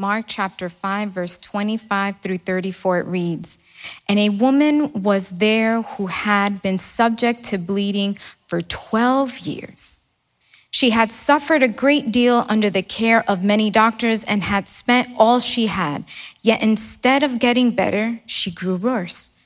Mark chapter 5, verse 25 through 34, it reads And a woman was there who had been subject to bleeding for 12 years. She had suffered a great deal under the care of many doctors and had spent all she had. Yet instead of getting better, she grew worse.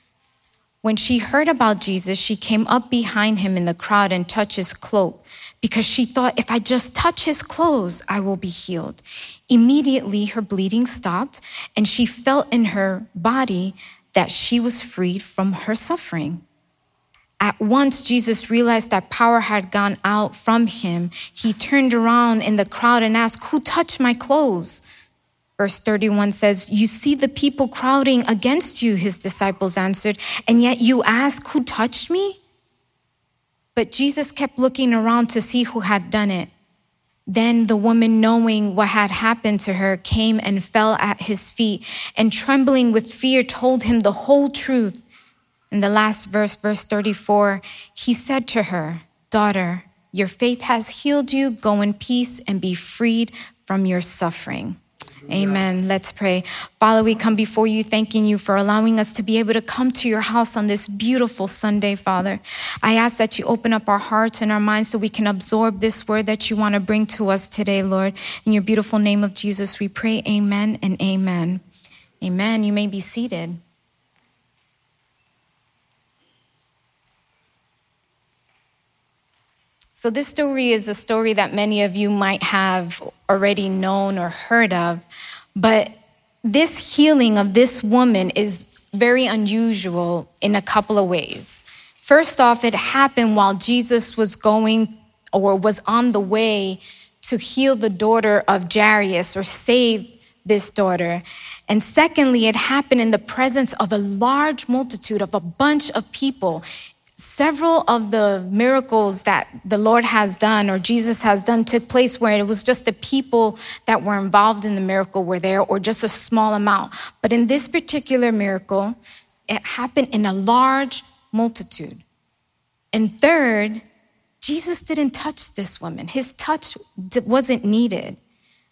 When she heard about Jesus, she came up behind him in the crowd and touched his cloak because she thought, if I just touch his clothes, I will be healed. Immediately, her bleeding stopped, and she felt in her body that she was freed from her suffering. At once, Jesus realized that power had gone out from him. He turned around in the crowd and asked, Who touched my clothes? Verse 31 says, You see the people crowding against you, his disciples answered, and yet you ask, Who touched me? But Jesus kept looking around to see who had done it. Then the woman, knowing what had happened to her, came and fell at his feet, and trembling with fear, told him the whole truth. In the last verse, verse 34, he said to her, Daughter, your faith has healed you. Go in peace and be freed from your suffering. Amen. Let's pray. Father, we come before you thanking you for allowing us to be able to come to your house on this beautiful Sunday, Father. I ask that you open up our hearts and our minds so we can absorb this word that you want to bring to us today, Lord. In your beautiful name of Jesus, we pray. Amen and amen. Amen. You may be seated. So, this story is a story that many of you might have already known or heard of, but this healing of this woman is very unusual in a couple of ways. First off, it happened while Jesus was going or was on the way to heal the daughter of Jairus or save this daughter. And secondly, it happened in the presence of a large multitude of a bunch of people several of the miracles that the Lord has done or Jesus has done took place where it was just the people that were involved in the miracle were there or just a small amount. But in this particular miracle, it happened in a large multitude. And third, Jesus didn't touch this woman. His touch wasn't needed,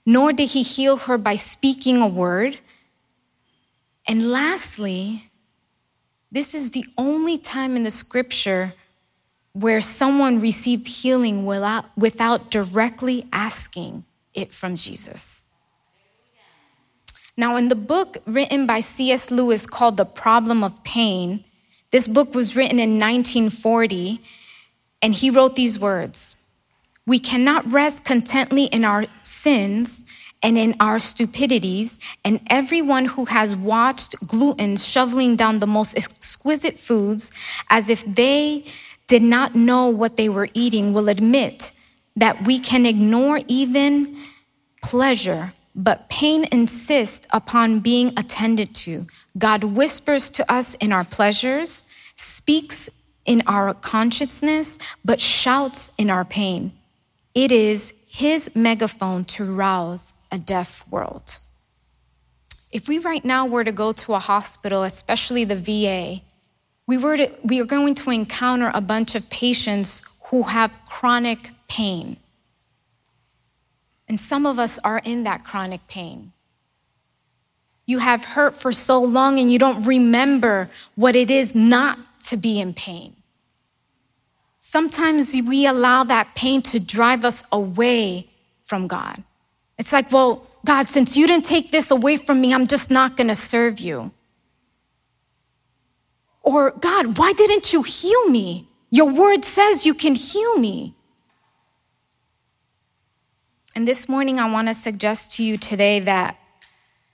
nor did he heal her by speaking a word. And lastly, this is the only time in the scripture where someone received healing without, without directly asking it from Jesus. Now, in the book written by C.S. Lewis called The Problem of Pain, this book was written in 1940, and he wrote these words We cannot rest contently in our sins and in our stupidities, and everyone who has watched gluttons shoveling down the most exquisite foods as if they did not know what they were eating will admit that we can ignore even pleasure, but pain insists upon being attended to. God whispers to us in our pleasures, speaks in our consciousness, but shouts in our pain. It is his megaphone to rouse a deaf world. If we right now were to go to a hospital, especially the VA, we, were to, we are going to encounter a bunch of patients who have chronic pain. And some of us are in that chronic pain. You have hurt for so long and you don't remember what it is not to be in pain. Sometimes we allow that pain to drive us away from God. It's like, well, God, since you didn't take this away from me, I'm just not gonna serve you. Or, God, why didn't you heal me? Your word says you can heal me. And this morning, I wanna suggest to you today that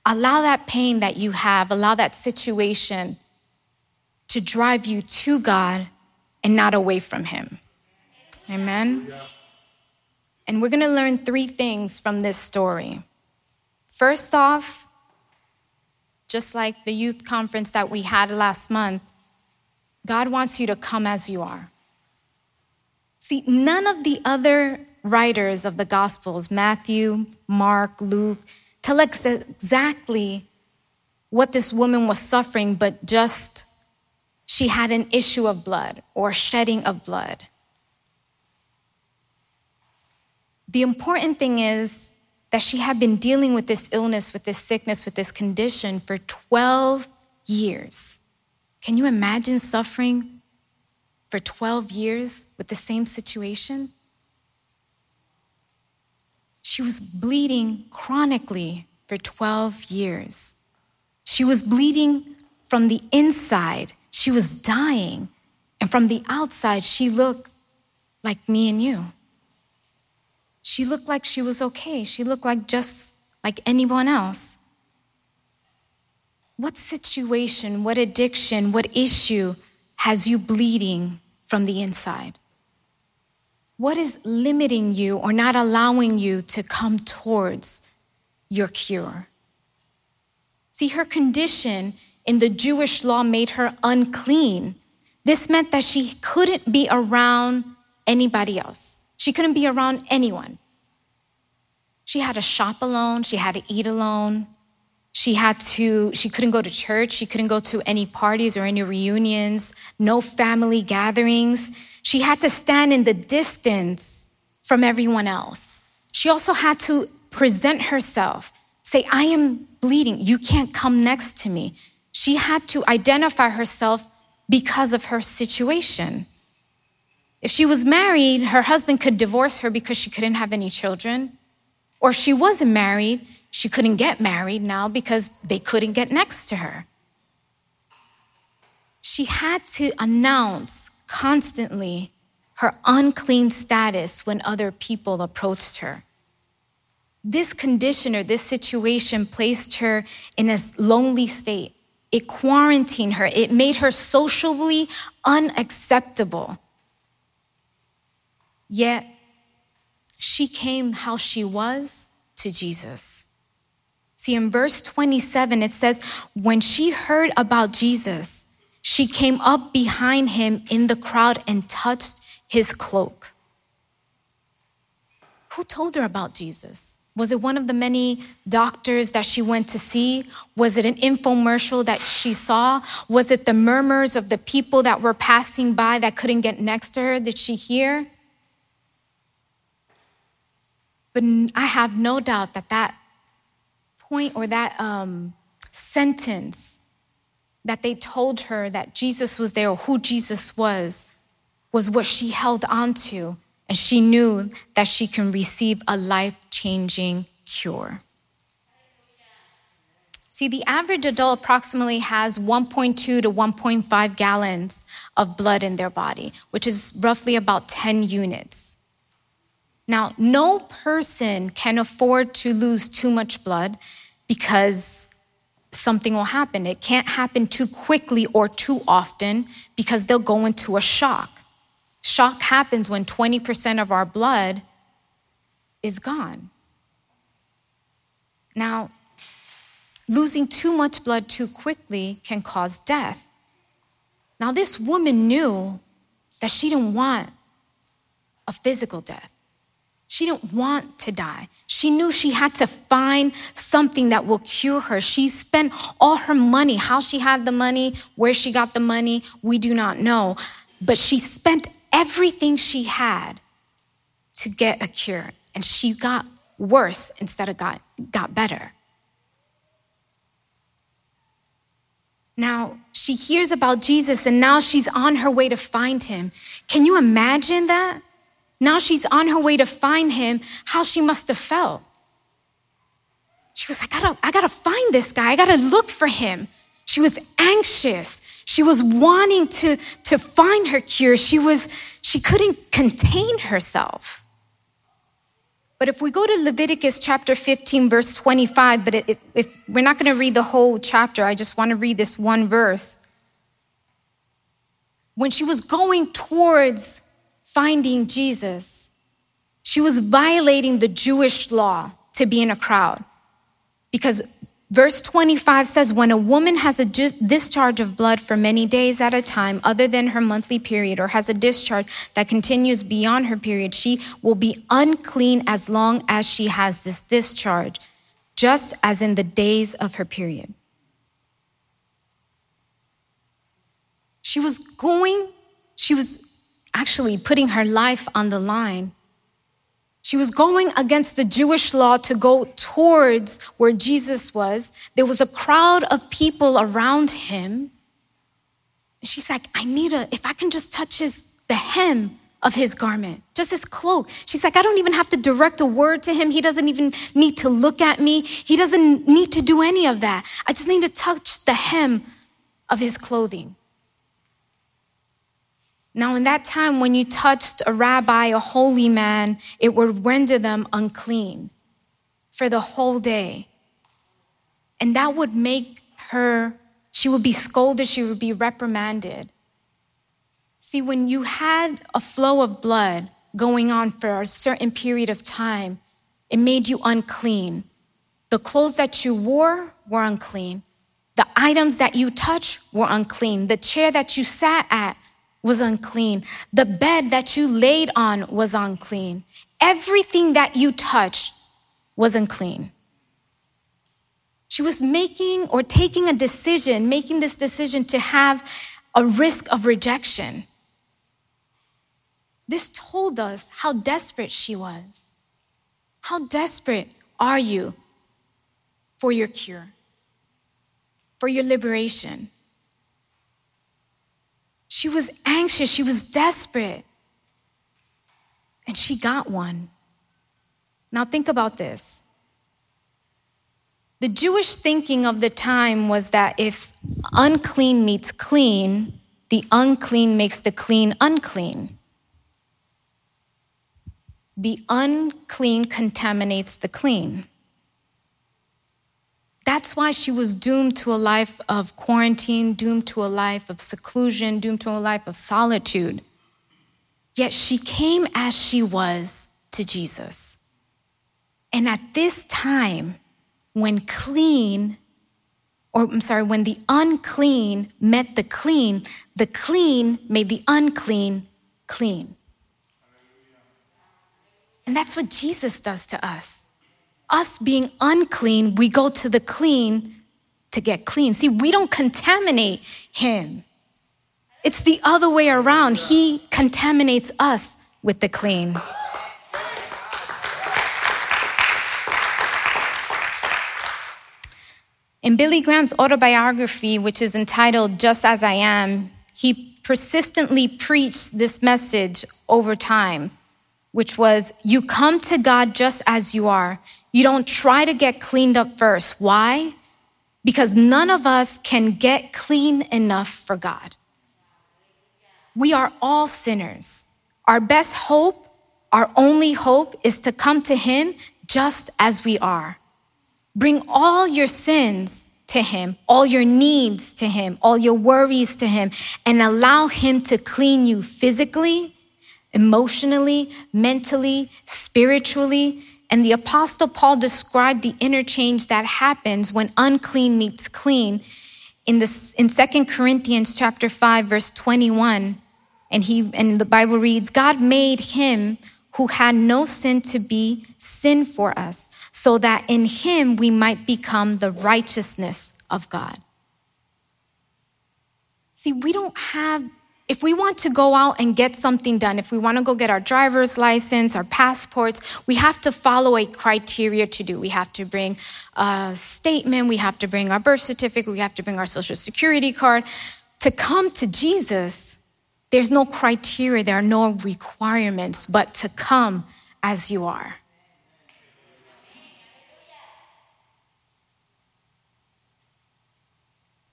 allow that pain that you have, allow that situation to drive you to God and not away from Him. Amen? Yeah. And we're gonna learn three things from this story. First off, just like the youth conference that we had last month, God wants you to come as you are. See, none of the other writers of the Gospels, Matthew, Mark, Luke, tell us exactly what this woman was suffering, but just she had an issue of blood or shedding of blood. The important thing is that she had been dealing with this illness, with this sickness, with this condition for 12 years. Can you imagine suffering for 12 years with the same situation? She was bleeding chronically for 12 years. She was bleeding from the inside. She was dying. And from the outside, she looked like me and you. She looked like she was okay. She looked like just like anyone else. What situation, what addiction, what issue has you bleeding from the inside? What is limiting you or not allowing you to come towards your cure? See, her condition in the Jewish law made her unclean. This meant that she couldn't be around anybody else. She couldn't be around anyone. She had to shop alone, she had to eat alone. She had to, she couldn't go to church, she couldn't go to any parties or any reunions, no family gatherings. She had to stand in the distance from everyone else. She also had to present herself, say, I am bleeding, you can't come next to me. She had to identify herself because of her situation. If she was married, her husband could divorce her because she couldn't have any children. Or if she wasn't married, she couldn't get married now because they couldn't get next to her. She had to announce constantly her unclean status when other people approached her. This condition or this situation placed her in a lonely state. It quarantined her, it made her socially unacceptable. Yet, she came how she was to Jesus. See, in verse 27, it says, When she heard about Jesus, she came up behind him in the crowd and touched his cloak. Who told her about Jesus? Was it one of the many doctors that she went to see? Was it an infomercial that she saw? Was it the murmurs of the people that were passing by that couldn't get next to her? Did she hear? But I have no doubt that that point or that um, sentence that they told her that Jesus was there or who Jesus was was what she held on to. And she knew that she can receive a life changing cure. See, the average adult approximately has 1.2 to 1.5 gallons of blood in their body, which is roughly about 10 units. Now, no person can afford to lose too much blood because something will happen. It can't happen too quickly or too often because they'll go into a shock. Shock happens when 20% of our blood is gone. Now, losing too much blood too quickly can cause death. Now, this woman knew that she didn't want a physical death. She didn't want to die. She knew she had to find something that will cure her. She spent all her money. How she had the money, where she got the money, we do not know. But she spent everything she had to get a cure. And she got worse instead of got, got better. Now, she hears about Jesus and now she's on her way to find him. Can you imagine that? Now she's on her way to find him, how she must have felt. She was like, I gotta, I gotta find this guy. I gotta look for him. She was anxious. She was wanting to, to find her cure. She was, she couldn't contain herself. But if we go to Leviticus chapter 15, verse 25, but it, if we're not going to read the whole chapter, I just want to read this one verse. When she was going towards finding Jesus, she was violating the Jewish law to be in a crowd. Because verse 25 says, when a woman has a discharge of blood for many days at a time, other than her monthly period, or has a discharge that continues beyond her period, she will be unclean as long as she has this discharge, just as in the days of her period. She was going, she was actually putting her life on the line She was going against the Jewish law to go towards where Jesus was. There was a crowd of people around him. She's like, I need a, if I can just touch his, the hem of his garment, just his cloak. She's like, I don't even have to direct a word to him. He doesn't even need to look at me. He doesn't need to do any of that. I just need to touch the hem of his clothing. Now, in that time, when you touched a rabbi, a holy man, it would render them unclean for the whole day. And that would make her, she would be scolded, she would be reprimanded. See, when you had a flow of blood going on for a certain period of time, it made you unclean. The clothes that you wore were unclean. The items that you touched were unclean. The chair that you sat at was unclean. The bed that you laid on was unclean. Everything that you touched was unclean. She was making or taking a decision, making this decision to have a risk of rejection. This told us how desperate she was. How desperate are you for your cure, for your liberation? She was anxious, she was desperate. And she got one. Now, think about this. The Jewish thinking of the time was that if unclean meets clean, the unclean makes the clean unclean. The unclean contaminates the clean. That's why she was doomed to a life of quarantine, doomed to a life of seclusion, doomed to a life of solitude. Yet she came as she was to Jesus. And at this time, when clean, or I'm sorry, when the unclean met the clean, the clean made the unclean clean. And that's what Jesus does to us us being unclean, we go to the clean to get clean. See, we don't contaminate him. It's the other way around. He contaminates us with the clean. In Billy Graham's autobiography, which is entitled Just As I Am, he persistently preached this message over time, which was You come to God just as you are. You don't try to get cleaned up first. Why? Because none of us can get clean enough for God. We are all sinners. Our best hope, our only hope, is to come to Him just as we are. Bring all your sins to Him, all your needs to Him, all your worries to Him, and allow Him to clean you physically, emotionally, mentally, spiritually, and the apostle Paul described the interchange that happens when unclean meets clean in this in 2 Corinthians chapter 5 verse 21 and he and the Bible reads God made him who had no sin to be sin for us so that in him we might become the righteousness of God. See, we don't have if we want to go out and get something done, if we want to go get our driver's license, our passports, we have to follow a criteria to do. We have to bring a statement, we have to bring our birth certificate, we have to bring our social security card. To come to Jesus, there's no criteria, there are no requirements, but to come as you are.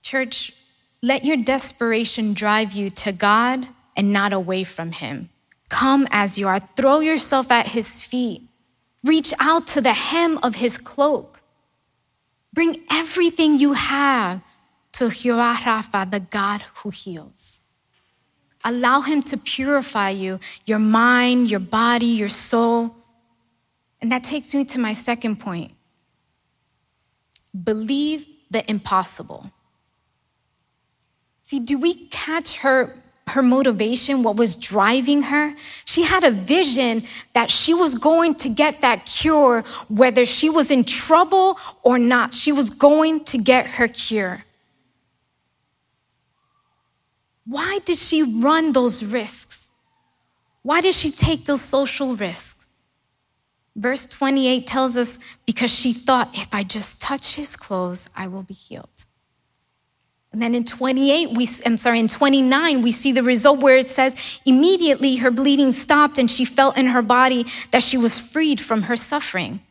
Church, let your desperation drive you to God and not away from Him. Come as you are, throw yourself at His feet, reach out to the hem of His cloak. Bring everything you have to Jehovah Rapha, the God who heals. Allow Him to purify you, your mind, your body, your soul. And that takes me to my second point believe the impossible. See, do we catch her her motivation, what was driving her. She had a vision that she was going to get that cure, whether she was in trouble or not. She was going to get her cure. Why did she run those risks? Why did she take those social risks? Verse 28 tells us because she thought, if I just touch his clothes, I will be healed. And then in 28, we, I'm sorry, in 29, we see the result where it says, immediately her bleeding stopped and she felt in her body that she was freed from her suffering.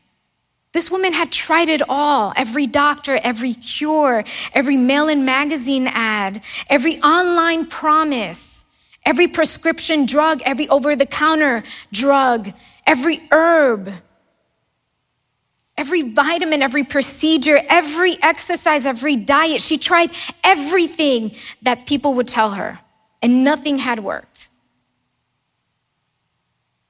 This woman had tried it all every doctor, every cure, every mail in magazine ad, every online promise, every prescription drug, every over the counter drug, every herb, every vitamin, every procedure, every exercise, every diet. She tried everything that people would tell her, and nothing had worked.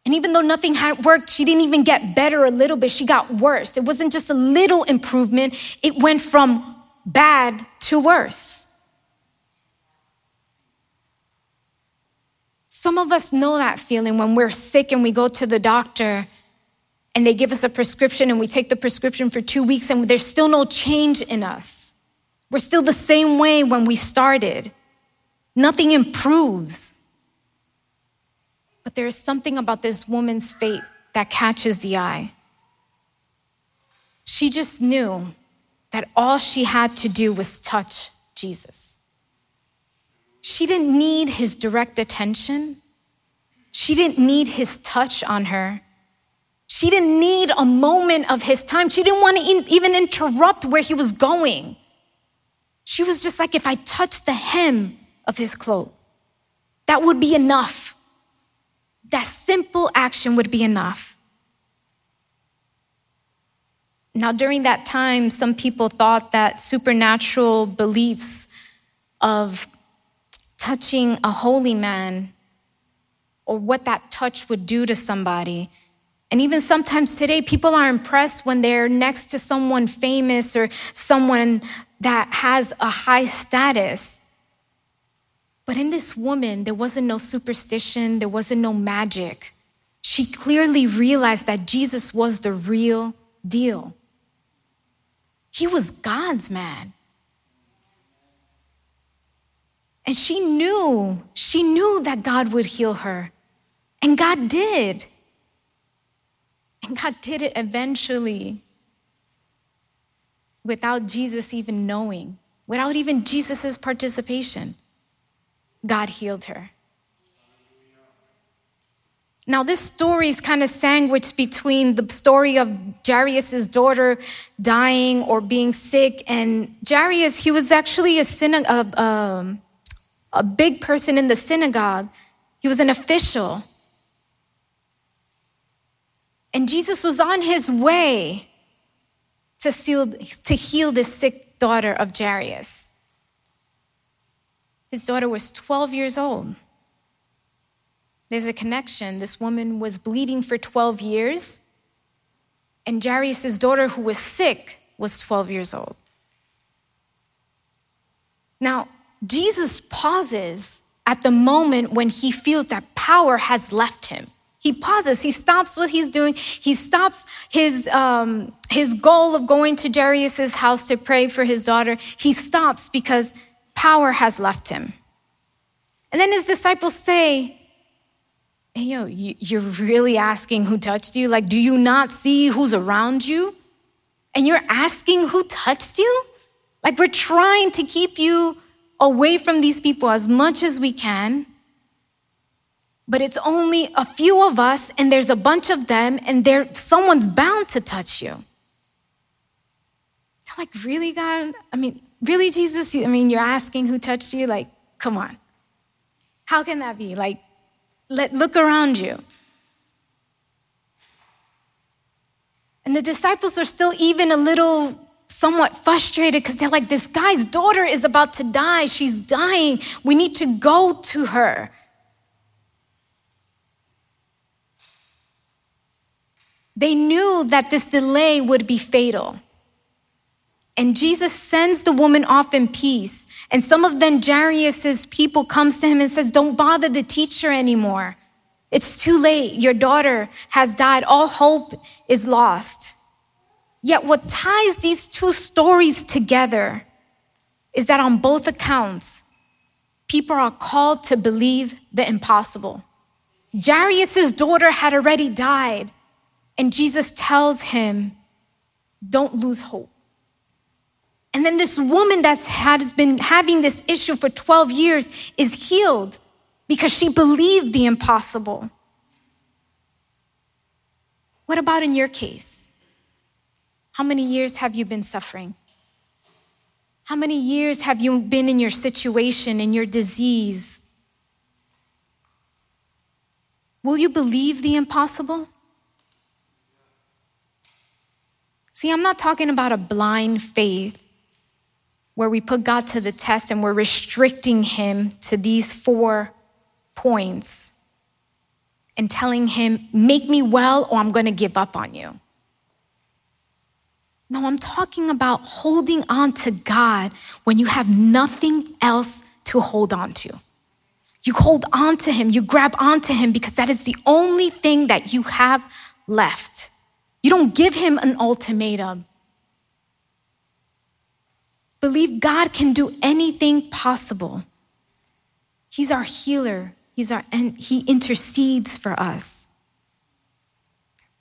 And even though nothing had worked, she didn't even get better a little bit. She got worse. It wasn't just a little improvement, it went from bad to worse. Some of us know that feeling when we're sick and we go to the doctor and they give us a prescription and we take the prescription for two weeks and there's still no change in us. We're still the same way when we started. Nothing improves. But there is something about this woman's fate that catches the eye. She just knew that all she had to do was touch Jesus. She didn't need his direct attention. She didn't need his touch on her. She didn't need a moment of his time. She didn't want to even interrupt where he was going. She was just like, if I touch the hem of his cloak, that would be enough. That simple action would be enough. Now, during that time, some people thought that supernatural beliefs of touching a holy man or what that touch would do to somebody and even sometimes today, people are impressed when they're next to someone famous or someone that has a high status. But in this woman, there wasn't no superstition, there wasn't no magic. She clearly realized that Jesus was the real deal. He was God's man. And she knew, she knew that God would heal her. And God did. And God did it eventually without Jesus even knowing, without even Jesus' participation. God healed her. Now, this story is kind of sandwiched between the story of Jairus' daughter dying or being sick, and Jairus, he was actually a, synagogue, um, a, a, a big person in the synagogue. He was an official. And Jesus was on his way to, seal, to heal this sick daughter of Jairus. His daughter was 12 years old. There's a connection. This woman was bleeding for 12 years, and Jairus' daughter, who was sick, was 12 years old. Now, Jesus pauses at the moment when he feels that power has left him. He pauses, he stops what he's doing, he stops his, um, his goal of going to Jairus' house to pray for his daughter. He stops because power has left him. And then his disciples say, hey, yo, you're really asking who touched you? Like, do you not see who's around you? And you're asking who touched you? Like, we're trying to keep you away from these people as much as we can but it's only a few of us and there's a bunch of them and there someone's bound to touch you. I'm like really god? I mean really jesus? I mean you're asking who touched you? Like come on. How can that be? Like let look around you. And the disciples are still even a little somewhat frustrated because they're like this guy's daughter is about to die. She's dying. We need to go to her They knew that this delay would be fatal. And Jesus sends the woman off in peace. And some of then Jairus' people comes to him and says, Don't bother the teacher anymore. It's too late. Your daughter has died. All hope is lost. Yet what ties these two stories together is that on both accounts, people are called to believe the impossible. Jairus' daughter had already died. And Jesus tells him, Don't lose hope. And then this woman that has been having this issue for 12 years is healed because she believed the impossible. What about in your case? How many years have you been suffering? How many years have you been in your situation, in your disease? Will you believe the impossible? See, I'm not talking about a blind faith where we put God to the test and we're restricting Him to these four points and telling Him, make me well or I'm going to give up on you. No, I'm talking about holding on to God when you have nothing else to hold on to. You hold on to Him, you grab onto Him because that is the only thing that you have left. You don't give Him an ultimatum. Believe God can do anything possible. He's our healer. He's our and he intercedes for us.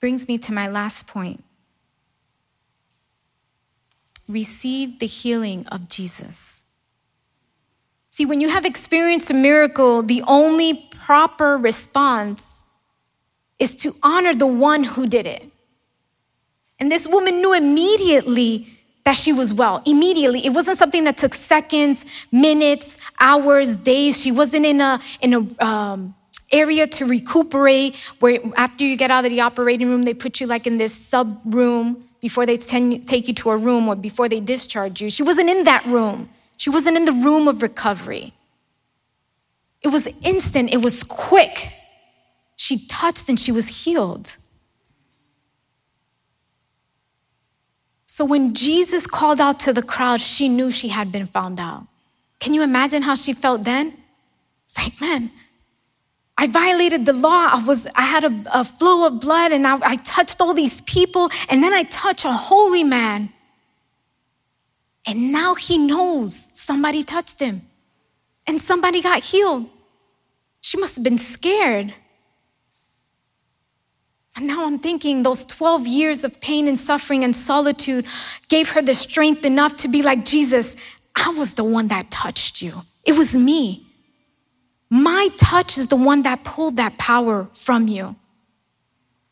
Brings me to my last point receive the healing of Jesus. See, when you have experienced a miracle, the only proper response is to honor the one who did it. And this woman knew immediately that she was well. Immediately. It wasn't something that took seconds, minutes, hours, days. She wasn't in a, in a, um, area to recuperate where after you get out of the operating room they put you like in this sub room before they take you to a room or before they discharge you. She wasn't in that room. She wasn't in the room of recovery. It was instant, it was quick. She touched and she was healed. So when Jesus called out to the crowd, she knew she had been found out. Can you imagine how she felt then? It's like, man, I violated the law. I was, I had a, a flow of blood and I, I touched all these people and then I touch a holy man. And now he knows somebody touched him and somebody got healed. She must have been scared. And now I'm thinking those 12 years of pain and suffering and solitude gave her the strength enough to be like, Jesus, I was the one that touched you. It was me. My touch is the one that pulled that power from you.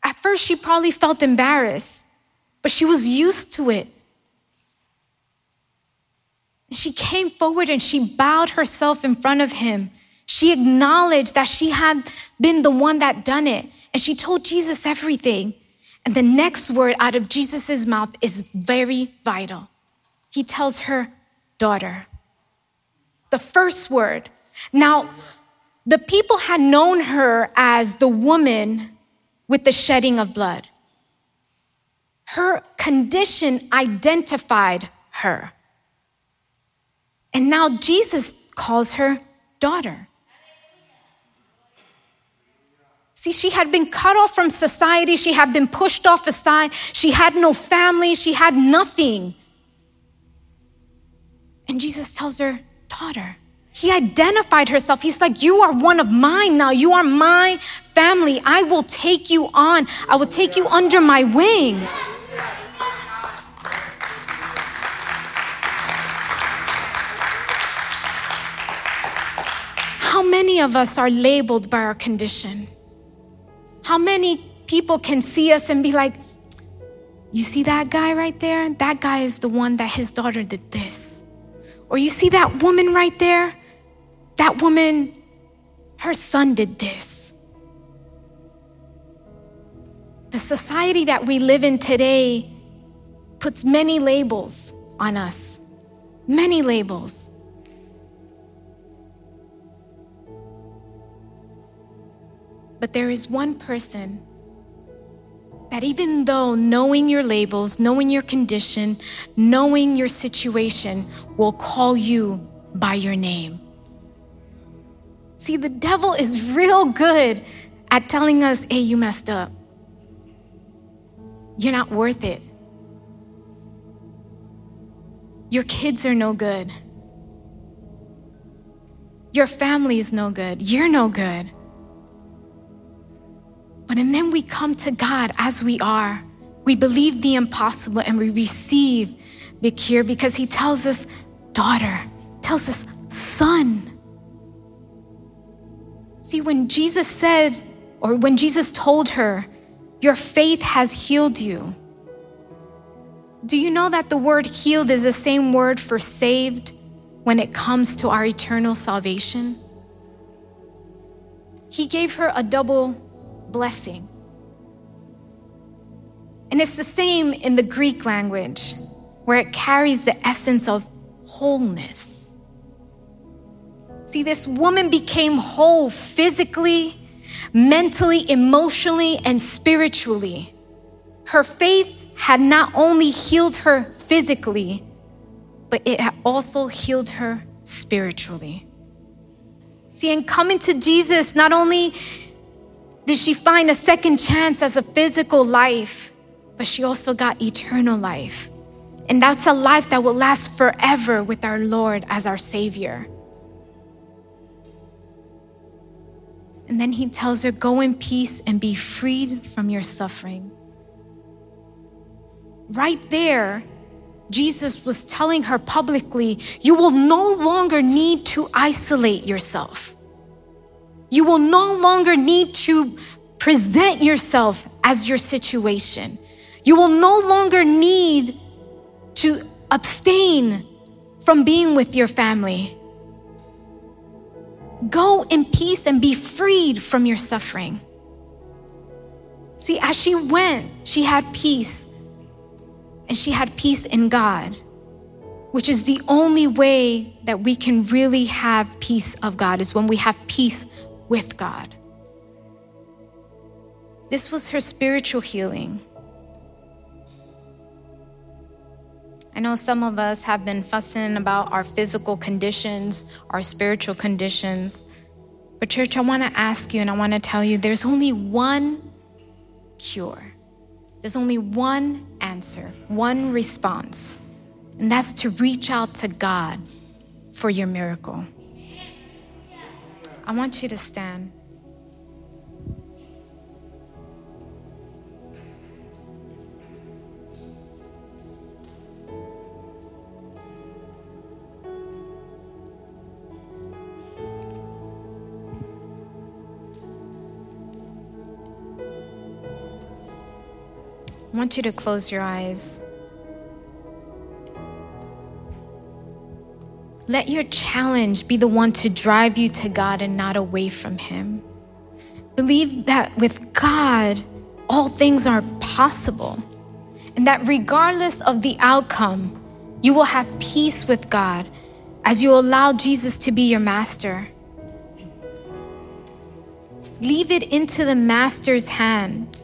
At first, she probably felt embarrassed, but she was used to it. And she came forward and she bowed herself in front of him. She acknowledged that she had been the one that done it. And she told Jesus everything. And the next word out of Jesus' mouth is very vital. He tells her, daughter. The first word. Now, the people had known her as the woman with the shedding of blood. Her condition identified her. And now Jesus calls her daughter. See, she had been cut off from society. She had been pushed off aside. She had no family. She had nothing. And Jesus tells her, daughter. He identified herself. He's like, You are one of mine now. You are my family. I will take you on, I will take you under my wing. How many of us are labeled by our condition? How many people can see us and be like, You see that guy right there? That guy is the one that his daughter did this. Or you see that woman right there? That woman, her son did this. The society that we live in today puts many labels on us, many labels. But there is one person that even though knowing your labels, knowing your condition, knowing your situation will call you by your name. See, the devil is real good at telling us, hey, you messed up. You're not worth it. Your kids are no good. Your family is no good. You're no good. But and then we come to God as we are. We believe the impossible and we receive the cure because He tells us, daughter, tells us, son. See, when Jesus said, or when Jesus told her, Your faith has healed you, do you know that the word healed is the same word for saved when it comes to our eternal salvation? He gave her a double blessing. And it's the same in the Greek language, where it carries the essence of wholeness. See, this woman became whole physically, mentally, emotionally, and spiritually. Her faith had not only healed her physically, but it had also healed her spiritually. See, in coming to Jesus, not only did she find a second chance as a physical life, but she also got eternal life. And that's a life that will last forever with our Lord as our Savior. And then he tells her, Go in peace and be freed from your suffering. Right there, Jesus was telling her publicly, You will no longer need to isolate yourself. You will no longer need to present yourself as your situation. You will no longer need to abstain from being with your family. Go in peace and be freed from your suffering. See, as she went, she had peace and she had peace in God, which is the only way that we can really have peace of God, is when we have peace with God. This was her spiritual healing. I know some of us have been fussing about our physical conditions, our spiritual conditions. But, church, I want to ask you and I want to tell you there's only one cure. There's only one answer, one response, and that's to reach out to God for your miracle. I want you to stand. I want you to close your eyes. Let your challenge be the one to drive you to God and not away from Him. Believe that with God, all things are possible, and that regardless of the outcome, you will have peace with God as you allow Jesus to be your master. Leave it into the master's hand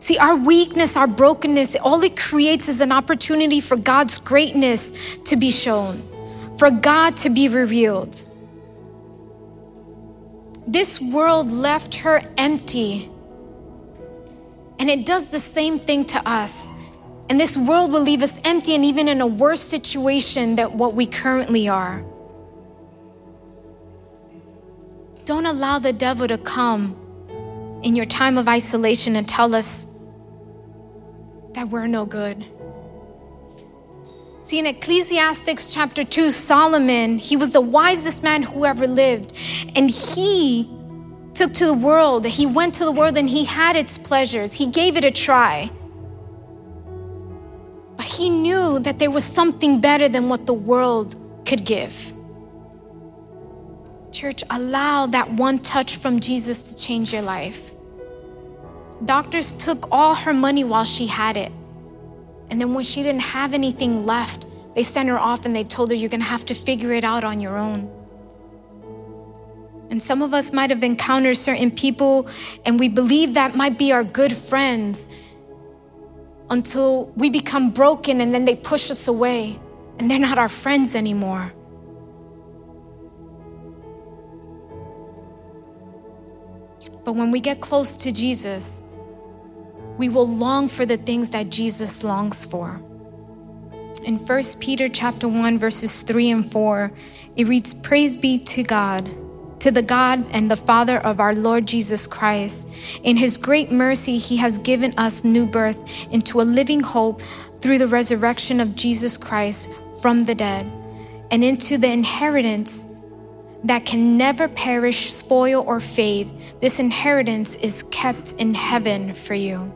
See, our weakness, our brokenness, all it creates is an opportunity for God's greatness to be shown, for God to be revealed. This world left her empty, and it does the same thing to us. And this world will leave us empty and even in a worse situation than what we currently are. Don't allow the devil to come in your time of isolation and tell us that we're no good. See, in Ecclesiastics chapter 2, Solomon, he was the wisest man who ever lived. And he took to the world, he went to the world and he had its pleasures. He gave it a try. But he knew that there was something better than what the world could give. Church, allow that one touch from Jesus to change your life. Doctors took all her money while she had it. And then when she didn't have anything left, they sent her off and they told her, You're gonna have to figure it out on your own. And some of us might have encountered certain people, and we believe that might be our good friends until we become broken and then they push us away and they're not our friends anymore. But when we get close to Jesus, we will long for the things that Jesus longs for. In 1 Peter chapter 1 verses 3 and 4, it reads, "Praise be to God to the God and the Father of our Lord Jesus Christ. In his great mercy, he has given us new birth into a living hope through the resurrection of Jesus Christ from the dead and into the inheritance that can never perish, spoil, or fade. This inheritance is kept in heaven for you.